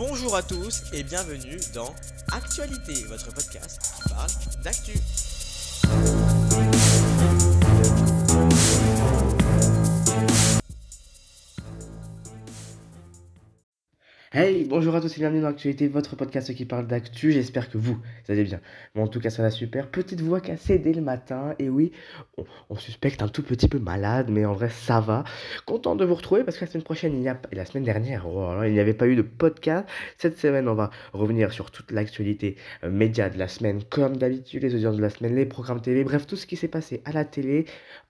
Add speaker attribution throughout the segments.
Speaker 1: Bonjour à tous et bienvenue dans Actualité, votre podcast qui parle d'actu.
Speaker 2: Hey, bonjour à tous et bienvenue dans l'actualité, votre podcast qui parle d'actu. J'espère que vous, vous allez bien. Bon, en tout cas, ça va super. Petite voix cassée dès le matin. Et oui, on, suspecte un tout petit peu malade, mais en vrai, ça va. Content de vous retrouver parce que la semaine prochaine, il y a, et la semaine dernière, oh il n'y avait pas eu de podcast. Cette semaine, on va revenir sur toute l'actualité euh, média de la semaine, comme d'habitude, les audiences de la semaine, les programmes télé, bref, tout ce qui s'est passé à la télé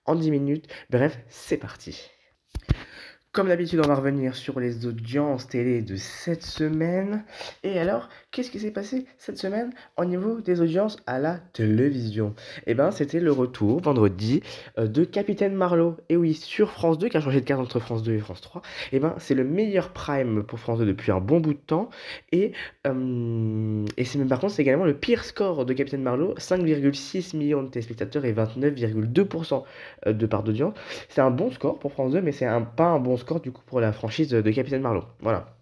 Speaker 2: en 10 minutes. Bref, c'est parti. Comme d'habitude, on va revenir sur les audiences télé de cette semaine. Et alors, qu'est-ce qui s'est passé cette semaine au niveau des audiences à la télévision? Eh bien, c'était le retour vendredi euh, de Capitaine Marlowe. Et oui, sur France 2, qui a changé de carte entre France 2 et France 3. Eh bien, c'est le meilleur prime pour France 2 depuis un bon bout de temps. Et, euh, et c'est même par contre, c'est également le pire score de Capitaine Marlowe 5,6 millions de téléspectateurs et 29,2% euh, de part d'audience. C'est un bon score pour France 2, mais c'est un, pas un bon score du coup pour la franchise de, Capitaine Marlowe. Voilà.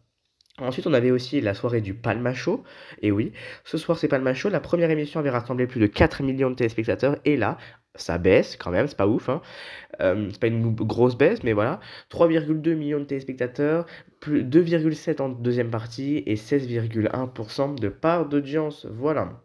Speaker 2: Ensuite, on avait aussi la soirée du Palma Show. Et oui, ce soir, c'est Palma Show. La première émission avait rassemblé plus de 4 millions de téléspectateurs. Et là, ça baisse quand même, c'est pas ouf. Hein. Euh, c'est pas une grosse baisse, mais voilà. 3,2 millions de téléspectateurs, 2,7 en deuxième partie et 16,1% de part d'audience. Voilà.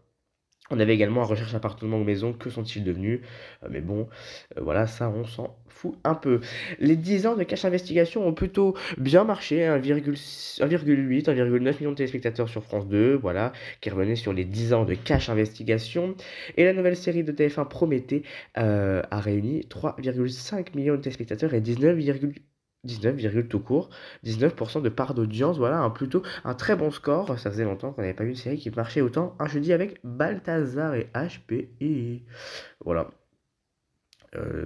Speaker 2: On avait également un recherche appartement ou maison, que sont-ils devenus? Euh, Mais bon, euh, voilà, ça on s'en fout un peu. Les 10 ans de cash investigation ont plutôt bien marché, 1,8, 1,9 million de téléspectateurs sur France 2, voilà, qui revenait sur les 10 ans de cash investigation. Et la nouvelle série de TF1 Prométhée euh, a réuni 3,5 millions de téléspectateurs et 19,8 19, tout court, 19% de part d'audience, voilà, un plutôt un très bon score. Ça faisait longtemps qu'on n'avait pas vu une série qui marchait autant un jeudi avec Balthazar et HPI. Voilà. Euh,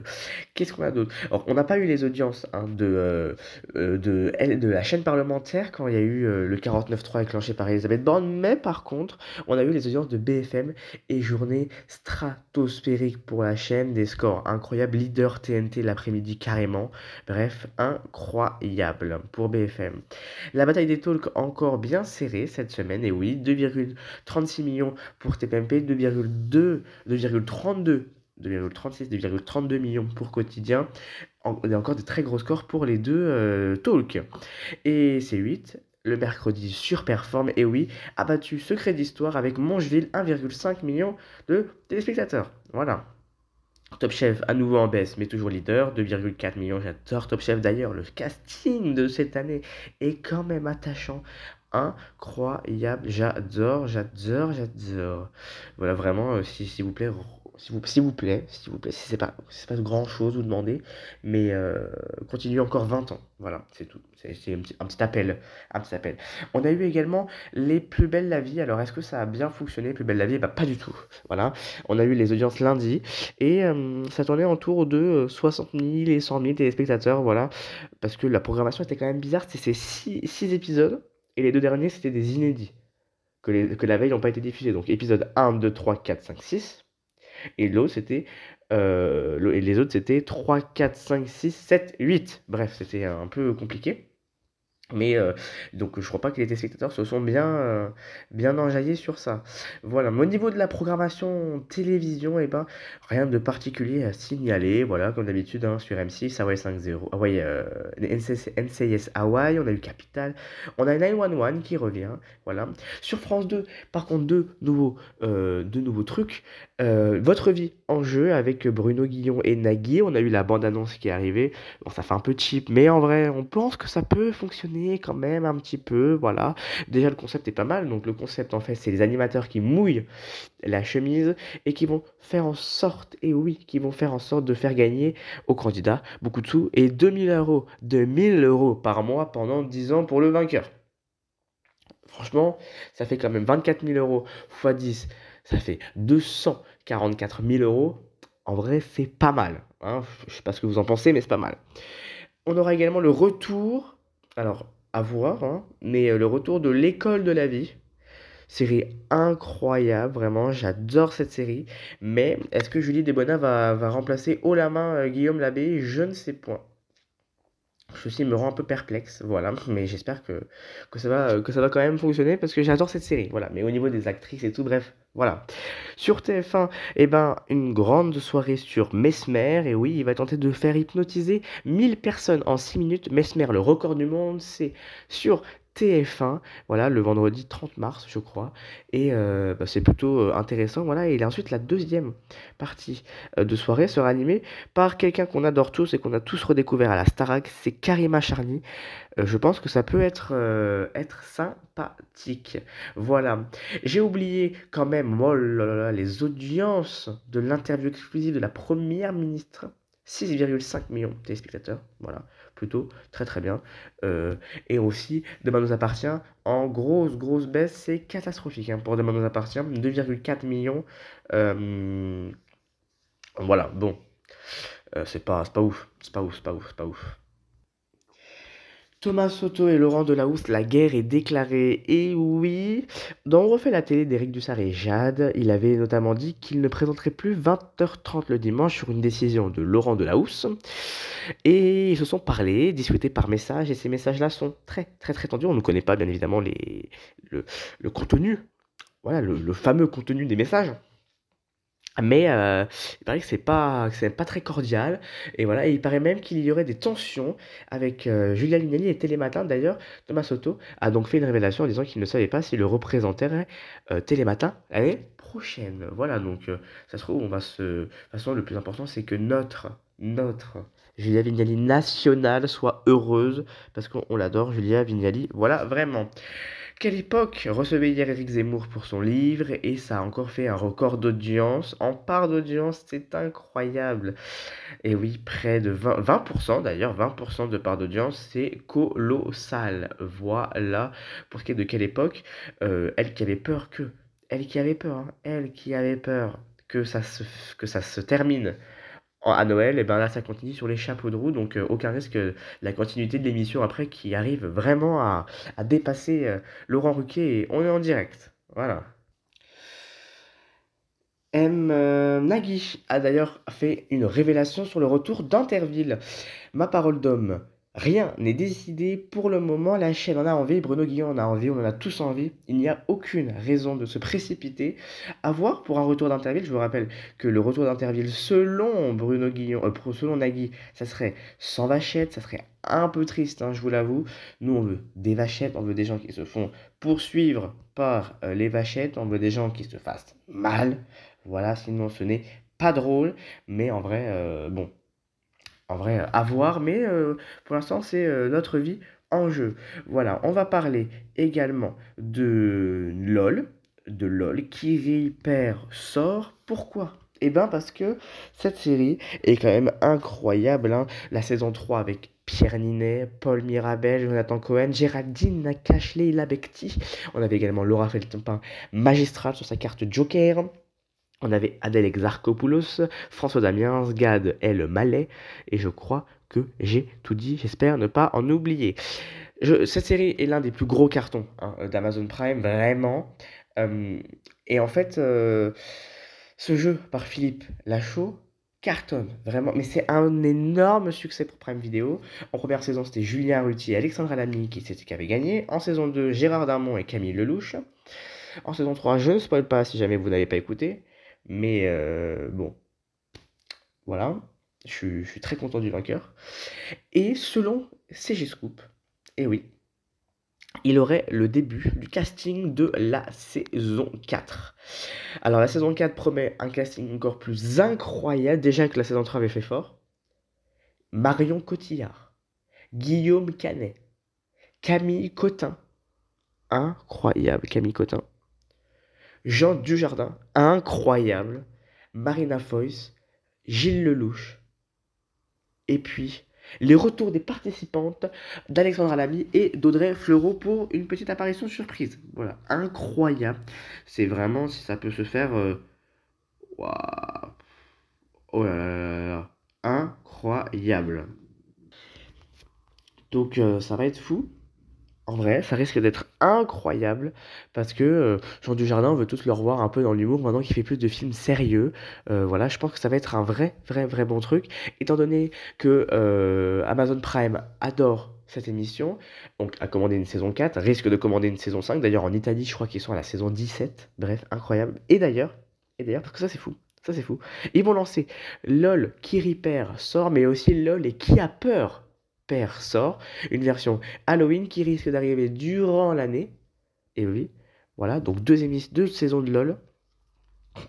Speaker 2: Qu'est-ce qu'on a d'autre? Alors, on n'a pas eu les audiences hein, de, euh, euh de, la chaîne parlementaire quand il y a eu euh, le 49.3 déclenché par Elisabeth Borne, mais par contre, on a eu les audiences de BFM et journée stratosphérique pour la chaîne, des scores incroyables, leader TNT l'après-midi carrément, bref, incroyable pour BFM. La bataille des talks encore bien serrée cette semaine, et oui, 2,36 millions pour TPMP, 2,2, 2,32 2,36, 2,32 millions pour quotidien. Y a encore de très gros scores pour les deux euh, talks. Et C8, le mercredi surperforme, et oui, a battu Secret d'Histoire avec Mongeville, 1,5 million de téléspectateurs. Voilà. Top Chef à nouveau en baisse, mais toujours leader, 2,4 millions. J'adore Top Chef d'ailleurs. Le casting de cette année est quand même attachant incroyable. J'adore, j'adore, j'adore. Voilà, vraiment, euh, s'il vous plaît, s'il vous, plaît, s'il vous plaît, si c'est pas, pas grand chose vous demander, mais euh, continuez encore 20 ans. Voilà, c'est tout. C'est, un, petit, appel. On a eu également les plus belles la vie. Alors, est-ce que ça a bien fonctionné, plus belle la vie? Bah, pas du tout. Voilà, on a eu les audiences lundi et euh, ça tournait autour de 60 000 et 100 000 téléspectateurs. Voilà, parce que la programmation était quand même bizarre. C'était 6 épisodes et les deux derniers c'était des inédits que, que la veille n'ont pas été diffusés. Donc, épisode 1, 2, 3, 4, 5, 6. Et l'autre, c'était. Euh, les autres, c'était 3, 4, 5, 6, 7, 8. Bref, c'était un peu compliqué. Mais euh, donc je crois pas que les téléspectateurs se sont bien, euh, bien enjaillés sur ça. Voilà, mais au niveau de la programmation télévision, et eh ben, rien de particulier à signaler. Voilà, comme d'habitude hein, sur M6, Hawaii 5.0, Hawaii, euh, NCIS Hawaii, on a eu Capital, on a 911 qui revient. Voilà. Sur France 2, par contre, deux nouveaux, euh, deux nouveaux trucs. Euh, Votre vie en jeu avec Bruno Guillon et Nagui. On a eu la bande-annonce qui est arrivée. Bon, ça fait un peu cheap, mais en vrai, on pense que ça peut fonctionner quand même un petit peu, voilà. Déjà le concept est pas mal, donc le concept en fait c'est les animateurs qui mouillent la chemise et qui vont faire en sorte, et oui, qui vont faire en sorte de faire gagner aux candidats beaucoup de sous et 2000 euros, 2000 euros par mois pendant 10 ans pour le vainqueur. Franchement, ça fait quand même 24 000 euros x 10, ça fait 244 000 euros. En vrai, c'est pas mal. Hein. Je sais pas ce que vous en pensez, mais c'est pas mal. On aura également le retour alors, à voir, hein, mais euh, le retour de l'école de la vie. Série incroyable, vraiment, j'adore cette série. Mais est-ce que Julie Desbonnats va, va remplacer haut la main euh, Guillaume Labbé? Je ne sais point. Ceci me rend un peu perplexe, voilà, mais j'espère que, que, ça va, que ça va quand même fonctionner parce que j'adore cette série, voilà. Mais au niveau des actrices et tout, bref, voilà. Sur TF1, eh ben, une grande soirée sur Mesmer, et oui, il va tenter de faire hypnotiser 1000 personnes en 6 minutes. Mesmer, le record du monde, c'est sur TF1, voilà, le vendredi 30 mars, je crois. Et euh, bah, c'est plutôt euh, intéressant, voilà. Et ensuite, la deuxième partie euh, de soirée sera animée par quelqu'un qu'on adore tous et qu'on a tous redécouvert à la Starac, c'est Karima Charny. je pense que ça peut être, être sympathique. Voilà. J'ai oublié quand même, oh les audiences de l'interview exclusive de la première ministre. 6,5 millions de téléspectateurs, voilà plutôt très très bien. Euh, et aussi, Demain nous appartient, en grosse grosse baisse, c'est catastrophique hein, pour Demain nous appartient, 2,4 millions. Euh, voilà, bon, euh, c'est pas, c'est pas ouf, c'est pas ouf, c'est pas ouf. Thomas Soto et Laurent Delahousse, la guerre est déclarée. Et oui, dans On refait la télé d'Éric Dussard et Jade, il avait notamment dit qu'il ne présenterait plus 20h30 le dimanche sur une décision de Laurent Delahousse. Et ils se sont parlé, discutés par message, et ces messages-là sont très très très tendus. On ne connaît pas bien évidemment les, le, contenu, voilà, le fameux contenu des messages. Mais euh, il paraît que c'est pas, pas très cordial. Et voilà, il paraît même qu'il y aurait des tensions avec euh, Julia Linelli et Télématin. D'ailleurs, Thomas Soto a donc fait une révélation en disant qu'il ne savait pas s'il le représenterait euh, Télématin l'année prochaine. Voilà, donc ça se trouve, on va se. De toute façon, le plus important, c'est que notre, notre Julia Vignali nationale soit heureuse parce qu'on l'adore, Julia Vignali. Voilà, vraiment. Quelle époque recevait hier Eric Zemmour pour son livre et ça a encore fait un record d'audience. En part d'audience, c'est incroyable. Et oui, près de 20%, 20% d'ailleurs, 20% de part d'audience, c'est colossal. Voilà. Pour de quelle époque, euh, elle qui avait peur que, elle qui avait peur, hein, elle qui avait peur que ça se termine à Noël, et ben là ça continue sur les chapeaux de roue, donc euh, aucun risque euh, la continuité de l'émission après qui arrive vraiment à, dépasser euh, Laurent Ruquier et on est en direct. Voilà. M. Nagui a d'ailleurs fait une révélation sur le retour d'Interville. Ma parole d'homme Rien n'est décidé pour le moment, la chaîne en a envie, Bruno Guillon en a envie, on en a tous envie. Il n'y a aucune raison de se précipiter. À voir pour un retour d'Interville, je vous rappelle que le retour d'Interville, selon Bruno Guillon, euh, selon Nagui, ça serait sans vachette, ça serait un peu triste, hein, je vous l'avoue. Nous, on veut des vachettes, on veut des gens qui se font poursuivre par euh, les vachettes, on veut des gens qui se fassent mal. Voilà, sinon ce n'est pas drôle, mais en vrai, euh, bon, en vrai, à voir, mais euh, pour l'instant, c'est euh, notre vie en jeu. Voilà, on va parler également de LOL, de LOL, qui perd sort. Pourquoi? Eh bien, parce que cette série est quand même incroyable. Hein. La saison 3 avec Pierre Ninet, Paul Mirabel, Jonathan Cohen, Géraldine Nakache, Leila Bekti. On avait également Laura Feltempin, magistrale sur sa carte Joker. On avait Adèle Exarchopoulos, François Damiens, Gad El Malais, et je crois que j'ai tout dit, j'espère ne pas en oublier. cette série est l'un des plus gros cartons hein, d'Amazon Prime, vraiment. Euh, et en fait, euh, ce jeu par Philippe Lachaud cartonne, vraiment. Mais c'est un énorme succès pour Prime Video. En première saison, c'était Julien Ruti et Alexandra Lamy qui, qui avaient gagné. En saison 2, Gérard Darmon et Camille Lelouch. En saison 3, je ne spoil pas si jamais vous n'avez pas écouté. Mais euh, bon, voilà, je, suis très content du vainqueur. Et selon CG Scoop, et eh oui, il aurait le début du casting de la saison 4. Alors la saison 4 promet un casting encore plus incroyable, déjà que la saison 3 avait fait fort. Marion Cotillard, Guillaume Canet, Camille Cotin, incroyable Camille Cotin, Jean Dujardin, incroyable, Marina Foïs, Gilles Lelouch, et puis les retours des participantes d'Alexandra Lamy et d'Audrey Fleurot pour une petite apparition surprise. Voilà, incroyable. C'est vraiment, si ça peut se faire... Euh, oh là là là incroyable. Donc euh, ça va être fou. En vrai, ça risque d'être incroyable parce que euh, Jean Dujardin, veut tous le revoir un peu dans l'humour maintenant qu'il fait plus de films sérieux. Euh, voilà, je pense que ça va être un vrai, vrai, vrai bon truc. Étant donné que euh, Amazon Prime adore cette émission, donc a commandé une saison 4, risque de commander une saison 5. D'ailleurs, en Italie, je crois qu'ils sont à la saison 17. Bref, incroyable. Et d'ailleurs, et d'ailleurs, parce que ça c'est fou. Ça c'est fou. Ils vont lancer LOL qui Père sort, mais aussi LOL et qui a peur Père sort. Une version Halloween qui risque d'arriver durant l'année. Et oui, voilà, donc deux, deux saisons de LOL.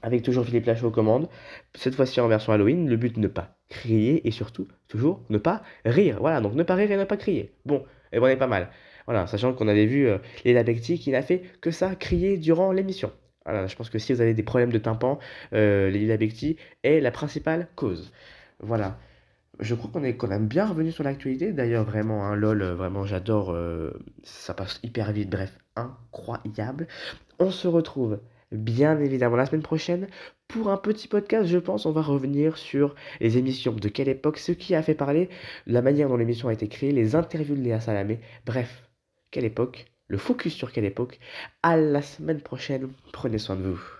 Speaker 2: Avec toujours Philippe Lachaud aux commandes. Cette fois-ci en version Halloween. Le but ne pas crier et surtout, toujours, ne pas rire. Voilà, donc ne pas rire et ne pas crier. Bon, et bon, on est pas mal. Voilà, sachant qu'on avait vu euh, Léla qui n'a fait que ça, crier durant l'émission. Voilà, je pense que si vous avez des problèmes de tympan, euh, Léla est la principale cause. Voilà. Je crois qu'on est quand même bien revenu sur l'actualité. D'ailleurs, vraiment, un LOL, euh, vraiment, j'adore. Euh, ça passe hyper vite. Bref, incroyable. On se retrouve bien évidemment la semaine prochaine pour un petit podcast. Je pense on va revenir sur les émissions de quelle époque, ce qui a fait parler, la manière dont l'émission a été créée, les interviews de Léa Salamé. Bref, quelle époque, le focus sur quelle époque. À la semaine prochaine. Prenez soin de vous.